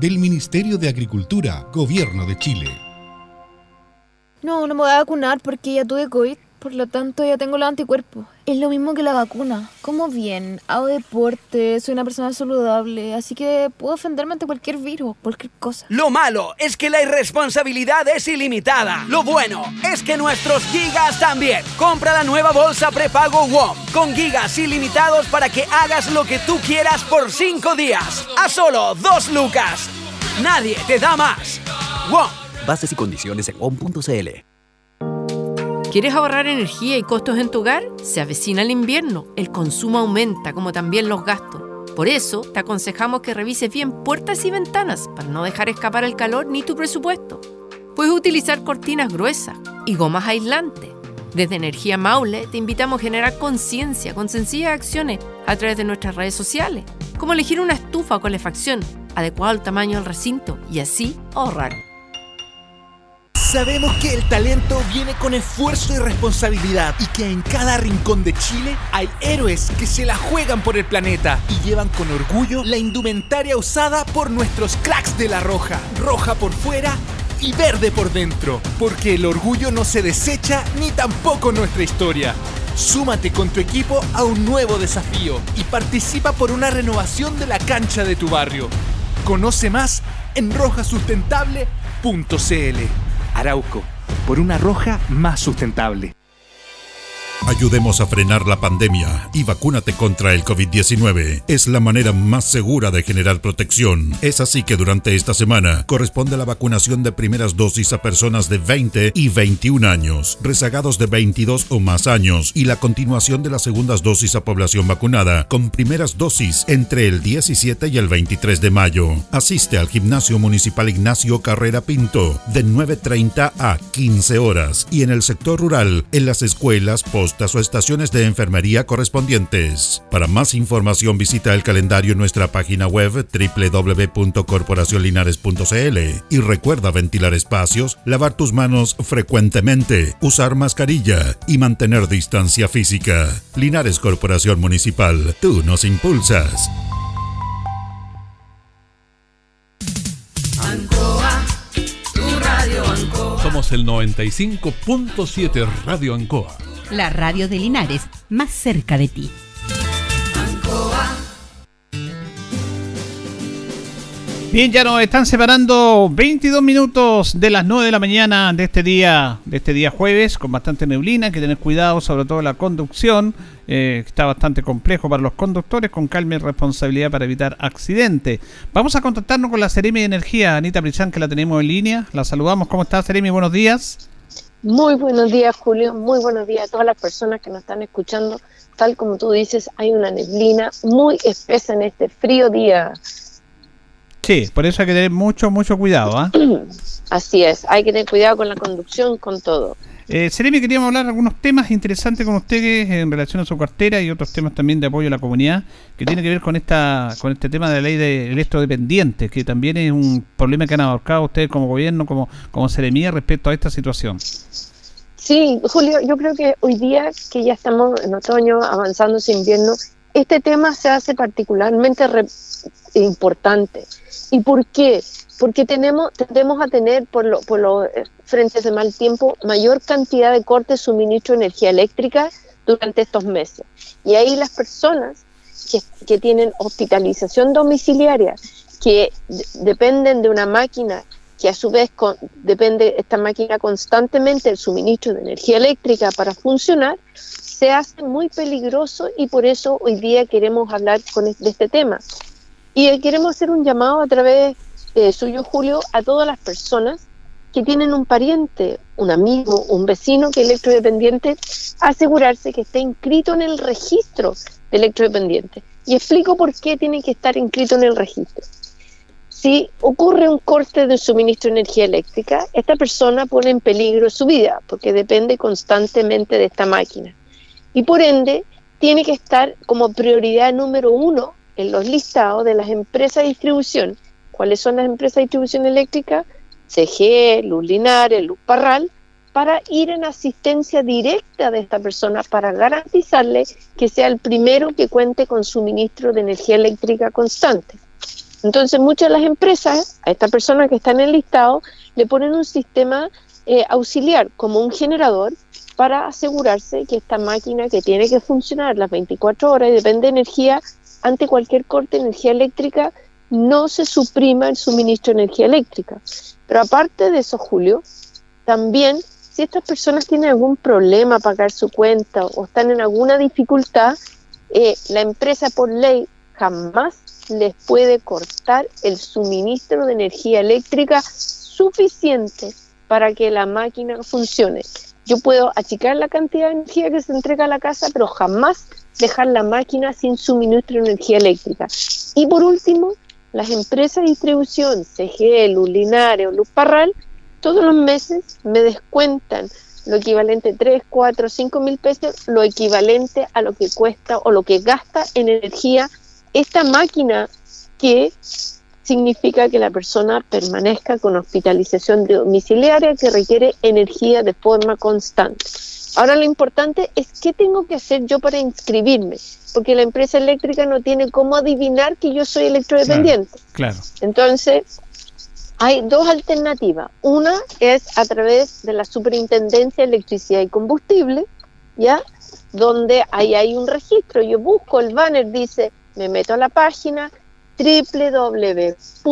del Ministerio de Agricultura, Gobierno de Chile. No, no me voy a vacunar porque ya tuve COVID. Por lo tanto, ya tengo los anticuerpos. Es lo mismo que la vacuna. Como bien, hago deporte, soy una persona saludable, así que puedo defenderme ante cualquier virus, cualquier cosa. Lo malo es que la irresponsabilidad es ilimitada. Lo bueno es que nuestros gigas también. Compra la nueva bolsa prepago WOM con gigas ilimitados para que hagas lo que tú quieras por 5 días. A solo 2 lucas. Nadie te da más. WOM. Bases y condiciones en WOM.cl. ¿Quieres ahorrar energía y costos en tu hogar? Se avecina el invierno, el consumo aumenta como también los gastos. Por eso, te aconsejamos que revises bien puertas y ventanas para no dejar escapar el calor ni tu presupuesto. Puedes utilizar cortinas gruesas y gomas aislantes. Desde Energía Maule te invitamos a generar conciencia con sencillas acciones a través de nuestras redes sociales, como elegir una estufa o calefacción adecuada al tamaño del recinto y así ahorrar. Sabemos que el talento viene con esfuerzo y responsabilidad y que en cada rincón de Chile hay héroes que se la juegan por el planeta y llevan con orgullo la indumentaria usada por nuestros cracks de la roja, roja por fuera y verde por dentro, porque el orgullo no se desecha ni tampoco nuestra historia. Súmate con tu equipo a un nuevo desafío y participa por una renovación de la cancha de tu barrio. Conoce más en rojasustentable.cl. Arauco, por una roja más sustentable. Ayudemos a frenar la pandemia y vacúnate contra el COVID-19. Es la manera más segura de generar protección. Es así que durante esta semana corresponde la vacunación de primeras dosis a personas de 20 y 21 años, rezagados de 22 o más años y la continuación de las segundas dosis a población vacunada con primeras dosis entre el 17 y el 23 de mayo. Asiste al Gimnasio Municipal Ignacio Carrera Pinto de 9.30 a 15 horas y en el sector rural en las escuelas post o estaciones de enfermería correspondientes. Para más información visita el calendario en nuestra página web www.corporacionlinares.cl y recuerda ventilar espacios, lavar tus manos frecuentemente, usar mascarilla y mantener distancia física. Linares Corporación Municipal, tú nos impulsas. Ancoa, tu radio Ancoa. Somos el 95.7 Radio Ancoa la radio de Linares, más cerca de ti. Bien, ya nos están separando 22 minutos de las 9 de la mañana de este día, de este día jueves, con bastante neblina, hay que tener cuidado, sobre todo la conducción, eh, está bastante complejo para los conductores, con calma y responsabilidad para evitar accidentes. Vamos a contactarnos con la Seremi de Energía, Anita Prichán, que la tenemos en línea. La saludamos. ¿Cómo está, Seremi? Buenos días. Muy buenos días, Julio. Muy buenos días a todas las personas que nos están escuchando. Tal como tú dices, hay una neblina muy espesa en este frío día. Sí, por eso hay que tener mucho, mucho cuidado. ¿ah? Así es, hay que tener cuidado con la conducción, con todo. Eh, Seremi, queríamos hablar de algunos temas interesantes con ustedes en relación a su cartera y otros temas también de apoyo a la comunidad que tiene que ver con esta con este tema de la ley de electrodependiente, que también es un problema que han abarcado ustedes como gobierno, como, como Seremía respecto a esta situación. Sí, Julio, yo creo que hoy día que ya estamos en otoño, avanzando ese invierno, este tema se hace particularmente importante. ¿Y por qué? Porque tenemos, tendemos a tener por, lo, por los eh, frentes de mal tiempo mayor cantidad de cortes de suministro de energía eléctrica durante estos meses. Y ahí las personas que, tienen hospitalización domiciliaria, que dependen de una máquina que a su vez depende esta máquina constantemente del suministro de energía eléctrica para funcionar, se hace muy peligroso y por eso hoy día queremos hablar con, de este tema. Y queremos hacer un llamado a través eh, suyo, Julio, a todas las personas que tienen un pariente, un amigo, un vecino que es electrodependiente, asegurarse que esté inscrito en el registro de electrodependiente. Y explico por qué tiene que estar inscrito en el registro. Si ocurre un corte de suministro de energía eléctrica, esta persona pone en peligro su vida porque depende constantemente de esta máquina. Y por ende, tiene que estar como prioridad número uno en los listados de las empresas de distribución cuáles son las empresas de distribución eléctrica, CG, Luz Linares, Luz Parral, para ir en asistencia directa de esta persona para garantizarle que sea el primero que cuente con suministro de energía eléctrica constante. Entonces muchas de las empresas a esta persona que está en el listado le ponen un sistema eh, auxiliar como un generador para asegurarse que esta máquina que tiene que funcionar las 24 horas y depende de energía, ante cualquier corte de energía eléctrica, no se suprima el suministro de energía eléctrica. Pero aparte de eso, Julio, también si estas personas tienen algún problema a pagar su cuenta o están en alguna dificultad, eh, la empresa por ley jamás les puede cortar el suministro de energía eléctrica suficiente para que la máquina funcione. Yo puedo achicar la cantidad de energía que se entrega a la casa, pero jamás dejar la máquina sin suministro de energía eléctrica. Y por último, las empresas de distribución, CGE, Luz Linares o Luz Parral, todos los meses me descuentan lo equivalente 3, 4, 5 mil pesos, lo equivalente a lo que cuesta o lo que gasta en energía esta máquina que significa que la persona permanezca con hospitalización domiciliaria que requiere energía de forma constante. Ahora lo importante es qué tengo que hacer yo para inscribirme, porque la empresa eléctrica no tiene cómo adivinar que yo soy electrodependiente. Claro. Entonces, hay dos alternativas. Una es a través de la Superintendencia de Electricidad y Combustible, ¿ya? Donde ahí hay un registro. Yo busco el banner, dice, me meto a la página www.sec.cl,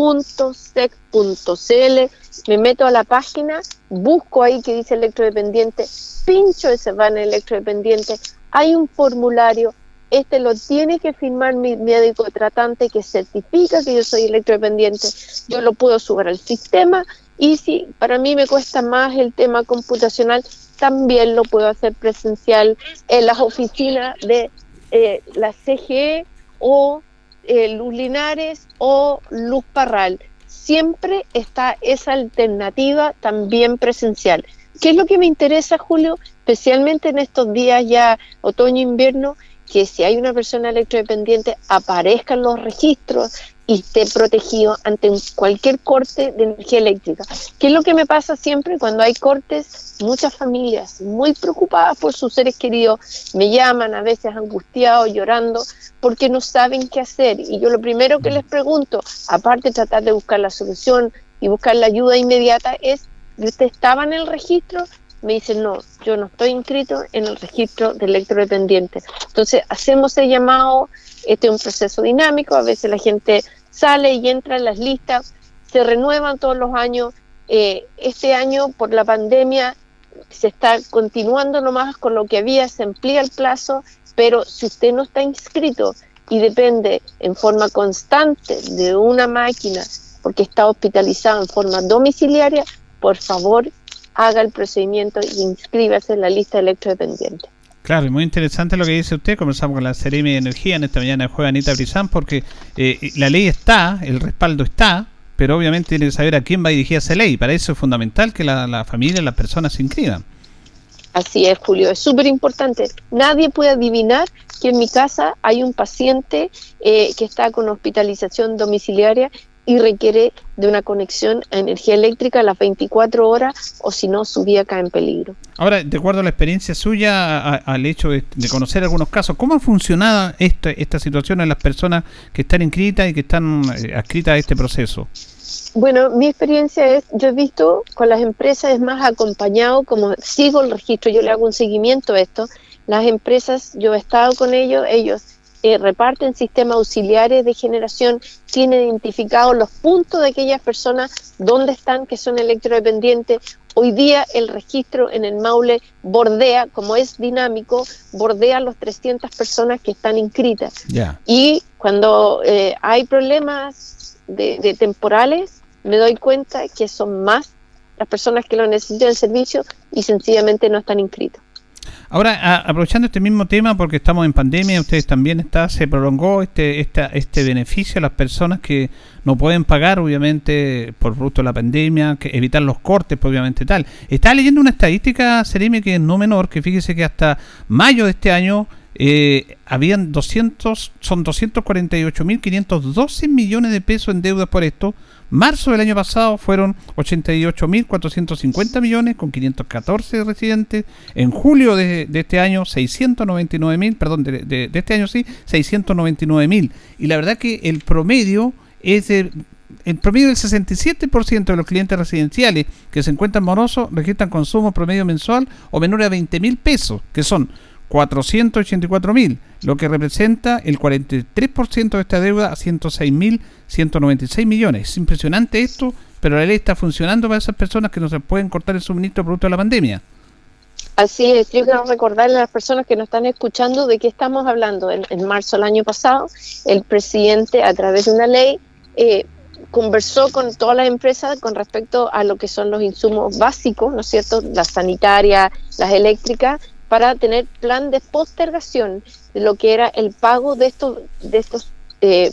me meto a la página, busco ahí que dice electrodependiente, pincho ese banner electrodependiente, hay un formulario, este lo tiene que firmar mi médico tratante que certifica que yo soy electrodependiente, yo lo puedo subir al sistema y si para mí me cuesta más el tema computacional, también lo puedo hacer presencial en las oficinas de eh, la CGE o eh, Luz Linares o Luz Parral. Siempre está esa alternativa también presencial. ¿Qué es lo que me interesa, Julio? Especialmente en estos días ya otoño-invierno, que si hay una persona electrodependiente aparezcan los registros y esté protegido ante cualquier corte de energía eléctrica. ¿Qué es lo que me pasa siempre cuando hay cortes? Muchas familias muy preocupadas por sus seres queridos me llaman a veces angustiados, llorando, porque no saben qué hacer. Y yo lo primero que les pregunto, aparte de tratar de buscar la solución y buscar la ayuda inmediata, es, ¿usted estaba en el registro? me dicen, no, yo no estoy inscrito en el registro de electrodependiente. Entonces, hacemos el llamado, este es un proceso dinámico, a veces la gente sale y entra en las listas, se renuevan todos los años. Eh, este año, por la pandemia, se está continuando nomás con lo que había, se amplía el plazo, pero si usted no está inscrito y depende en forma constante de una máquina porque está hospitalizado en forma domiciliaria, por favor haga el procedimiento y inscríbase en la lista electrodependiente. Claro, y muy interesante lo que dice usted. Comenzamos con la Seremi de Energía en esta mañana de juega Anita Brizán, porque eh, la ley está, el respaldo está, pero obviamente tiene que saber a quién va a dirigir esa ley. Para eso es fundamental que la, la familia, las personas se inscriban. Así es, Julio, es súper importante. Nadie puede adivinar que en mi casa hay un paciente eh, que está con hospitalización domiciliaria y requiere de una conexión a energía eléctrica a las 24 horas o si no su vida cae en peligro. Ahora, de acuerdo a la experiencia suya, al hecho de, conocer algunos casos, ¿cómo ha funcionado esta, esta situación en las personas que están inscritas y que están eh, adscritas a este proceso? Bueno, mi experiencia es, yo he visto con las empresas es más acompañado, como sigo el registro, yo le hago un seguimiento a esto, las empresas, yo he estado con ellos, ellos eh, reparten sistemas auxiliares de generación, tienen identificados los puntos de aquellas personas donde están, que son electrodependientes. Hoy día el registro en el Maule bordea, como es dinámico, bordea los 300 personas que están inscritas. Y cuando eh, hay problemas de, temporales, me doy cuenta que son más las personas que lo necesitan el servicio y sencillamente no están inscritos. Ahora, aprovechando este mismo tema, porque estamos en pandemia, ustedes también está, se prolongó este, este beneficio a las personas que no pueden pagar, obviamente, por fruto de la pandemia, que evitar los cortes, pues, obviamente tal. Estaba leyendo una estadística, Seremi, que es no menor, que fíjese que hasta mayo de este año eh, habían 200, son 248.512 millones de pesos en deuda por esto, Marzo del año pasado fueron 88.450 millones con 514 residentes. En julio de, este año 699.000, perdón, de, de, este año sí, 699.000. Y la verdad que el promedio es de en promedio el 67% de los clientes residenciales que se encuentran morosos registran consumo promedio mensual o menor a 20 mil pesos, que son 484 mil, lo que representa el 43% de esta deuda a 106 mil 196 millones. Es impresionante esto, pero la ley está funcionando para esas personas que no se pueden cortar el suministro producto de la pandemia. Así es, yo quiero recordarle a las personas que nos están escuchando de qué estamos hablando. En, en marzo del año pasado, el presidente, a través de una ley, eh, conversó con todas las empresas con respecto a lo que son los insumos básicos, ¿no es cierto? Las sanitarias, las eléctricas, para tener plan de postergación de lo que era el pago de estos, de estos eh,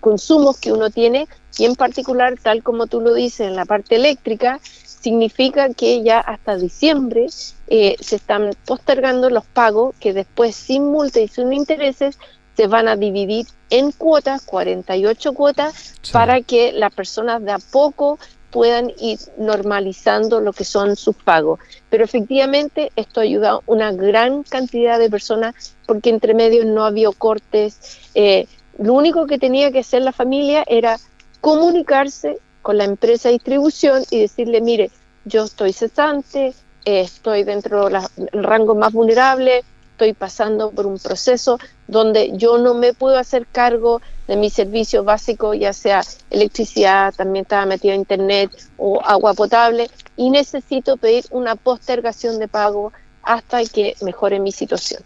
consumos que uno tiene y en particular, tal como tú lo dices, en la parte eléctrica, significa que ya hasta diciembre eh, se están postergando los pagos que después sin multa y sin intereses se van a dividir en cuotas, 48 cuotas, para que las personas de a poco puedan ir normalizando lo que son sus pagos. Pero efectivamente esto ha ayudado a una gran cantidad de personas porque entre medio no había cortes. Eh, lo único que tenía que hacer la familia era comunicarse con la empresa de distribución y decirle, mire, yo estoy cesante, estoy dentro del rango más vulnerable, estoy pasando por un proceso donde yo no me puedo hacer cargo de mis servicios básicos, ya sea electricidad, también estaba metido internet o agua potable, y necesito pedir una postergación de pago hasta que mejore mi situación.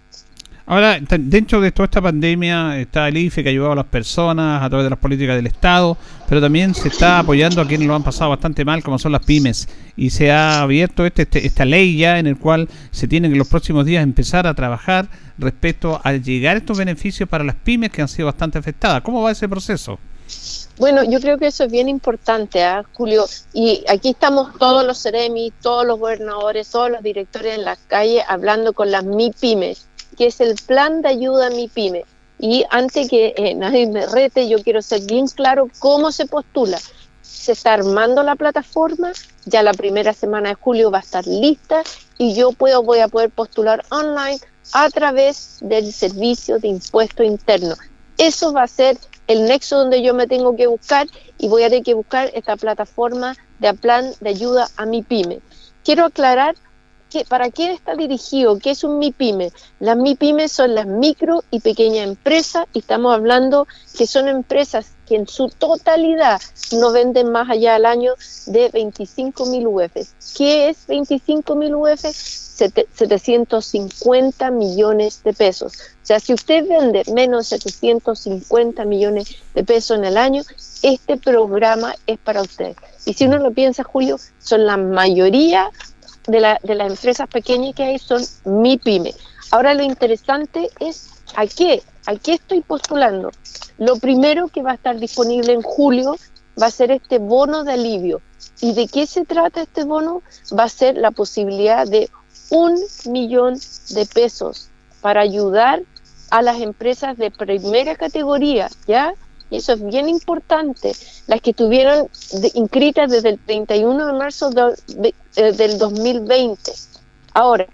Ahora, dentro de toda esta pandemia está el IFE que ha ayudado a las personas a través de las políticas del Estado, pero también se está apoyando a quienes lo han pasado bastante mal, como son las pymes. Y se ha abierto este, este, esta ley ya en el cual se tiene que en los próximos días empezar a trabajar respecto a llegar estos beneficios para las pymes que han sido bastante afectadas. ¿Cómo va ese proceso? Bueno, yo creo que eso es bien importante, ¿ah, Julio. Y aquí estamos todos los CEREMI, todos los gobernadores, todos los directores en las calles hablando con las MIPYMES que es el plan de ayuda a mi pyme. Y antes que eh, nadie me rete, yo quiero ser bien claro cómo se postula. Se está armando la plataforma, ya la primera semana de julio va a estar lista y yo puedo, voy a poder postular online a través del servicio de impuesto interno. Eso va a ser el nexo donde yo me tengo que buscar y voy a tener que buscar esta plataforma de plan de ayuda a mi pyme. Quiero aclarar ¿Para quién está dirigido? ¿Qué es un MIPYME? Las MIPYME son las micro y pequeñas empresas y estamos hablando que son empresas que en su totalidad no venden más allá del año de 25 mil UF. ¿Qué es 25 mil UF? 750 millones de pesos. O sea, si usted vende menos de 750 millones de pesos en el año, este programa es para usted. Y si uno lo piensa, Julio, son la mayoría de, la, de las empresas pequeñas que hay son mi pyme. Ahora lo interesante es a qué, a qué estoy postulando. Lo primero que va a estar disponible en julio va a ser este bono de alivio. ¿Y de qué se trata este bono? Va a ser la posibilidad de un millón de pesos para ayudar a las empresas de primera categoría, ¿ya? Y eso es bien importante, las que estuvieron inscritas desde el 31 de marzo eh, del 2020. Ahora,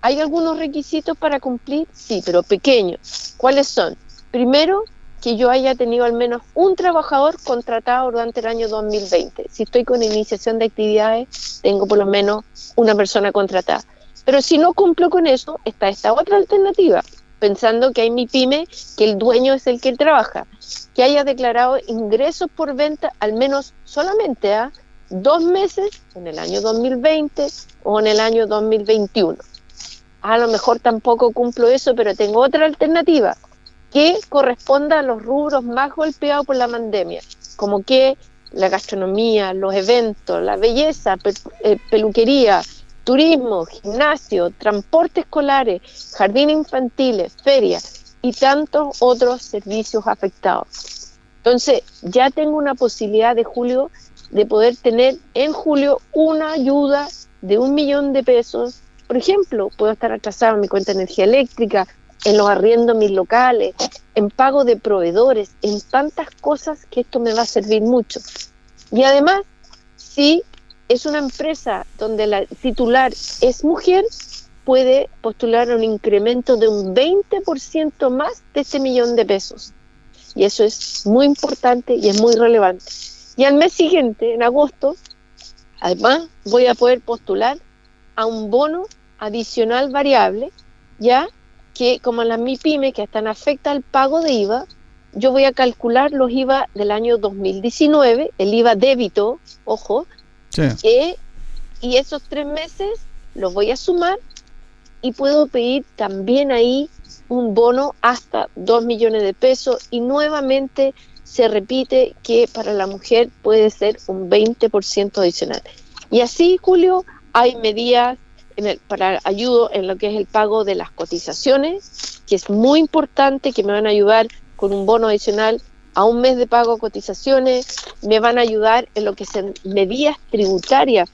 ¿hay algunos requisitos para cumplir? Sí, pero pequeños. ¿Cuáles son? Primero, que yo haya tenido al menos un trabajador contratado durante el año 2020. Si estoy con iniciación de actividades, tengo por lo menos una persona contratada. Pero si no cumplo con eso, está esta otra alternativa, pensando que hay mi pyme, que el dueño es el que trabaja que haya declarado ingresos por venta al menos solamente a dos meses en el año 2020 o en el año 2021. A lo mejor tampoco cumplo eso, pero tengo otra alternativa que corresponda a los rubros más golpeados por la pandemia, como que la gastronomía, los eventos, la belleza, eh, peluquería, turismo, gimnasio, transporte escolares, jardines infantiles, ferias, y tantos otros servicios afectados. Entonces, ya tengo una posibilidad de julio de poder tener en julio una ayuda de un millón de pesos. Por ejemplo, puedo estar atrasado en mi cuenta de energía eléctrica, en los arriendos mis locales, en pago de proveedores, en tantas cosas que esto me va a servir mucho. Y además, si es una empresa donde la titular es mujer, puede postular un incremento de un 20% más de ese millón de pesos. Y eso es muy importante y es muy relevante. Y al mes siguiente, en agosto, además voy a poder postular a un bono adicional variable, ya que como las MIPYME que están afecta al pago de IVA, yo voy a calcular los IVA del año 2019, el IVA débito, ojo, y esos tres meses los voy a sumar y puedo pedir también ahí un bono hasta 2 millones de pesos y nuevamente se repite que para la mujer puede ser un 20% adicional. Y así, Julio, hay medidas en el, para ayudo en lo que es el pago de las cotizaciones, que es muy importante, que me van a ayudar con un bono adicional a un mes de pago cotizaciones, me van a ayudar en lo que son medidas tributarias.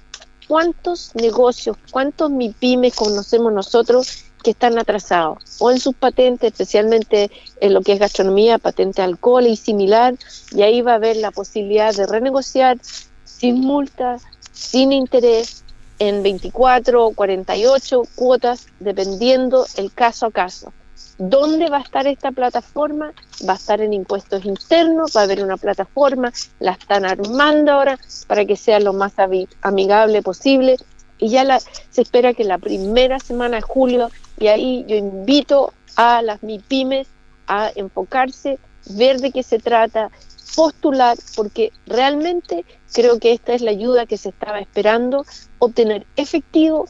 ¿Cuántos negocios, cuántos MIPIMES conocemos nosotros que están atrasados o en sus patentes, especialmente en lo que es gastronomía, patente alcohol y similar, y ahí va a haber la posibilidad de renegociar sin multa, sin interés, en 24 o 48 cuotas, dependiendo el caso a caso. ¿Dónde va a estar esta plataforma? Va a estar en impuestos internos, va a haber una plataforma, la están armando ahora para que sea lo más amigable posible y ya la, se espera que la primera semana de julio, y ahí yo invito a las MIPIMES a enfocarse, ver de qué se trata, postular, porque realmente creo que esta es la ayuda que se estaba esperando, obtener efectivo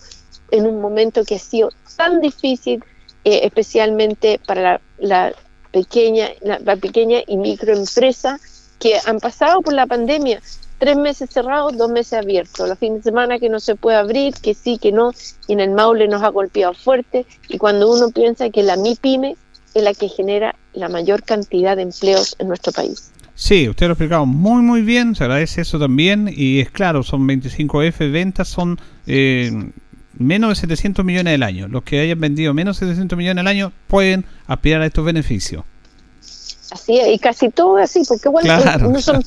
en un momento que ha sido tan difícil, eh, especialmente para la, la pequeña, la, la, pequeña y microempresa que han pasado por la pandemia tres meses cerrados, dos meses abiertos. Los fines de semana que no se puede abrir, que sí, que no, y en el Maule nos ha golpeado fuerte. Y cuando uno piensa que la MIPYME es la que genera la mayor cantidad de empleos en nuestro país. Sí, usted lo ha explicado muy muy bien, se agradece eso también y es claro, son 25F ventas, son eh, menos de 700 millones al año. Los que hayan vendido menos de 700 millones al año pueden aspirar a estos beneficios. Así es, y casi todo así, porque bueno, claro, no son,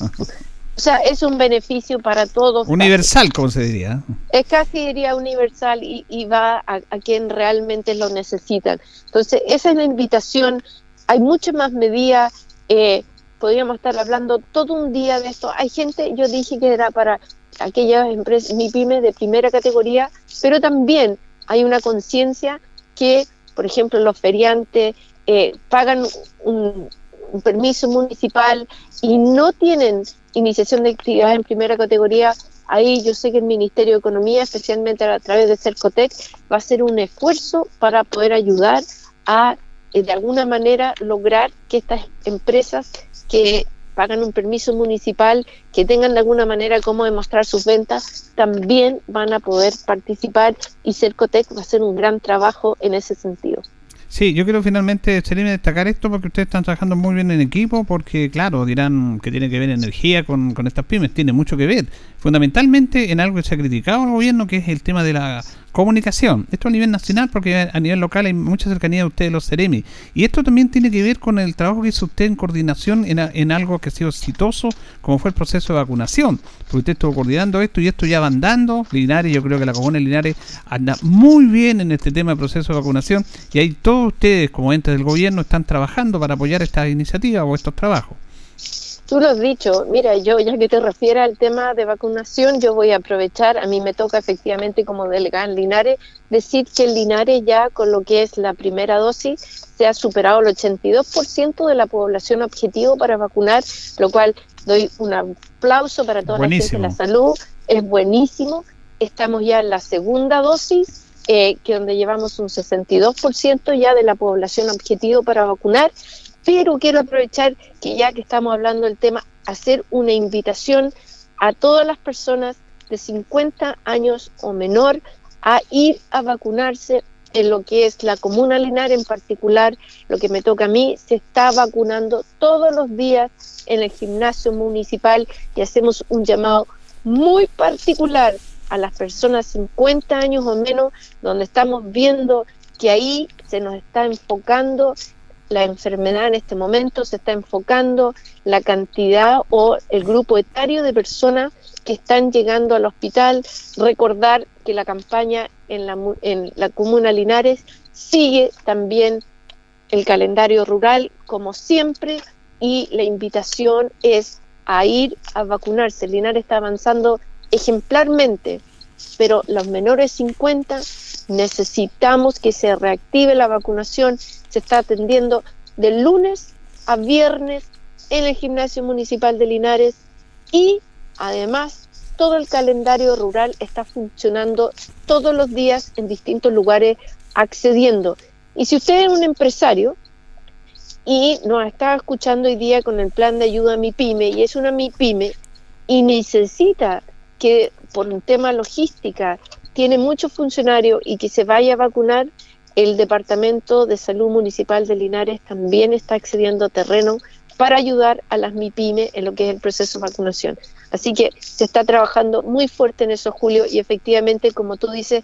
O sea, es un beneficio para todos. Universal, como se diría. Es casi diría universal y, y va a, a, quien realmente lo necesitan. Entonces, esa es la invitación. Hay muchas más medidas. Eh, podríamos estar hablando todo un día de esto. Hay gente, yo dije que era para aquellas empresas, mi pyme de primera categoría, pero también hay una conciencia que, por ejemplo, los feriantes eh, pagan un, un permiso municipal y no tienen iniciación de actividades en primera categoría, ahí yo sé que el Ministerio de Economía, especialmente a través de Cercotec, va a hacer un esfuerzo para poder ayudar a, eh, de alguna manera, lograr que estas empresas que pagan un permiso municipal, que tengan de alguna manera cómo demostrar sus ventas, también van a poder participar y Cercotec va a hacer un gran trabajo en ese sentido. Sí, yo quiero finalmente, destacar esto porque ustedes están trabajando muy bien en equipo, porque claro, dirán que tiene que ver energía con, con estas pymes, tiene mucho que ver, fundamentalmente en algo que se ha criticado al gobierno, que es el tema de la comunicación. Esto a nivel nacional, porque a nivel local hay mucha cercanía de ustedes, los Ceremi. Y esto también tiene que ver con el trabajo que hizo usted en coordinación en, en algo que ha sido exitoso, como fue el proceso de vacunación. Porque usted estuvo coordinando esto y esto ya va andando. Linares, yo creo que la comuna de Linares anda muy bien en este tema de proceso de vacunación. Y ahí todos ustedes, como entes del gobierno, están trabajando para apoyar esta iniciativa o estos trabajos. Tú lo has dicho, mira, yo ya que te refieres al tema de vacunación, yo voy a aprovechar, a mí me toca efectivamente como delegada en Linares, decir que en Linares ya con lo que es la primera dosis se ha superado el 82% de la población objetivo para vacunar, lo cual doy un aplauso para toda buenísimo. la gente de la salud, es buenísimo, estamos ya en la segunda dosis, eh, que donde llevamos un 62% ya de la población objetivo para vacunar pero quiero aprovechar que ya que estamos hablando del tema, hacer una invitación a todas las personas de 50 años o menor a ir a vacunarse en lo que es la comuna Linares en particular, lo que me toca a mí, se está vacunando todos los días en el gimnasio municipal y hacemos un llamado muy particular a las personas 50 años o menos, donde estamos viendo que ahí se nos está enfocando la enfermedad en este momento, se está enfocando la cantidad o el grupo etario de personas que están llegando al hospital. Recordar que la campaña en la, en la comuna Linares sigue también el calendario rural como siempre y la invitación es a ir a vacunarse. Linares está avanzando ejemplarmente, pero los menores 50 necesitamos que se reactive la vacunación. Se está atendiendo de lunes a viernes en el gimnasio municipal de Linares y además todo el calendario rural está funcionando todos los días en distintos lugares accediendo. Y si usted es un empresario y nos está escuchando hoy día con el plan de ayuda a mi pyme y es una mi pyme y necesita que por un tema logística tiene muchos funcionarios y que se vaya a vacunar, el Departamento de Salud Municipal de Linares también está accediendo a terreno para ayudar a las MIPYME en lo que es el proceso de vacunación. Así que se está trabajando muy fuerte en eso, Julio, y efectivamente, como tú dices,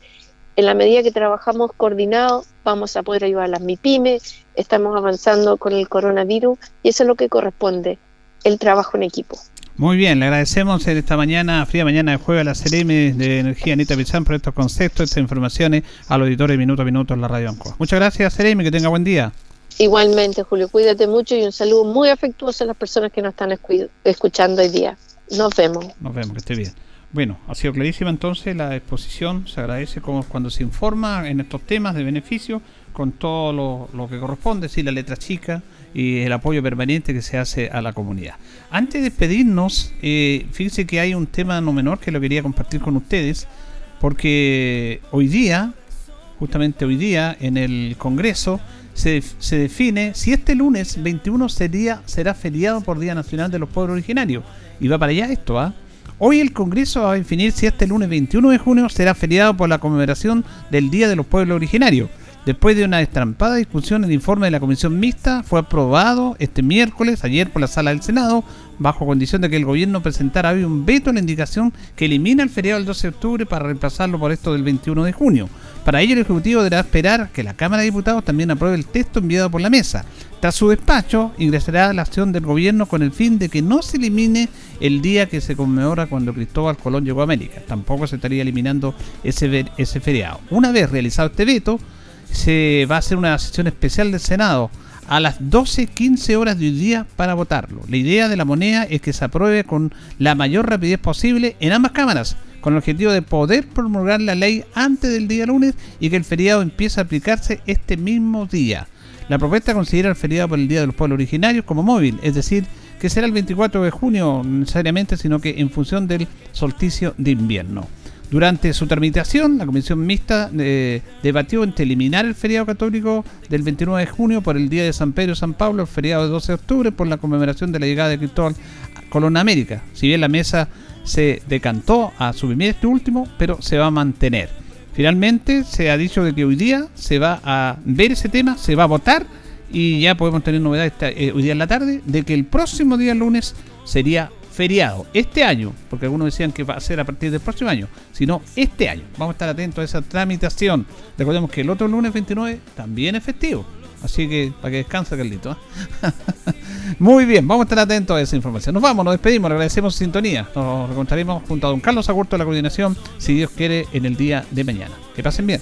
en la medida que trabajamos coordinados, vamos a poder ayudar a las MIPYME, estamos avanzando con el coronavirus y eso es lo que corresponde, el trabajo en equipo. Muy bien, le agradecemos en esta mañana, fría mañana de jueves a la CRM de Energía Anita Pizán por estos conceptos, estas informaciones al auditorio de Minuto a Minuto en la Radio Ancoa. Muchas gracias, CRM, que tenga buen día. Igualmente, Julio, cuídate mucho y un saludo muy afectuoso a las personas que nos están escuchando hoy día. Nos vemos. Nos vemos, que esté bien. Bueno, ha sido clarísima entonces la exposición, se agradece como cuando se informa en estos temas de beneficio con todo lo, lo que corresponde, sí, la letra chica, y el apoyo permanente que se hace a la comunidad. Antes de despedirnos, eh, fíjense que hay un tema no menor que lo quería compartir con ustedes, porque hoy día, justamente hoy día, en el Congreso, se, se, define si este lunes 21 sería, será feriado por Día Nacional de los Pueblos Originarios. Y va para allá esto, ¿ah? Hoy el Congreso va a definir si este lunes 21 de junio será feriado por la conmemoración del Día de los Pueblos Originarios. Después de una estrampada discusión, el informe de la Comisión Mixta fue aprobado este miércoles, ayer por la Sala del Senado, bajo condición de que el gobierno presentara hoy un veto en la indicación que elimina el feriado del 12 de octubre para reemplazarlo por esto del 21 de junio. Para ello, el Ejecutivo deberá esperar que la Cámara de Diputados también apruebe el texto enviado por la mesa. Tras su despacho, ingresará la acción del gobierno con el fin de que no se elimine el día que se conmemora cuando Cristóbal Colón llegó a América. Tampoco se estaría eliminando ese, ese feriado. Una vez realizado este veto, se va a hacer una sesión especial del Senado a las 12.15 horas de hoy día para votarlo. La idea de la moneda es que se apruebe con la mayor rapidez posible en ambas cámaras, con el objetivo de poder promulgar la ley antes del día lunes y que el feriado empiece a aplicarse este mismo día. La propuesta considera el feriado por el Día de los Pueblos Originarios como móvil, es decir, que será el 24 de junio necesariamente, sino que en función del solsticio de invierno. Durante su tramitación, la Comisión Mixta eh, debatió entre eliminar el feriado católico del 29 de junio por el Día de San Pedro y San Pablo, el feriado del 12 de octubre por la conmemoración de la llegada de Cristóbal Colón a América. Si bien la mesa se decantó a suprimir este último, pero se va a mantener. Finalmente se ha dicho de que hoy día se va a ver ese tema, se va a votar y ya podemos tener novedades eh, hoy día en la tarde de que el próximo día lunes sería feriado este año, porque algunos decían que va a ser a partir del próximo año, sino este año. Vamos a estar atentos a esa tramitación. Recordemos que el otro lunes 29 también es festivo. Así que para que descanse, Carlito. ¿eh? Muy bien, vamos a estar atentos a esa información. Nos vamos, nos despedimos, le agradecemos su sintonía. Nos encontraremos junto a don Carlos Agurto de la coordinación, si Dios quiere, en el día de mañana. Que pasen bien.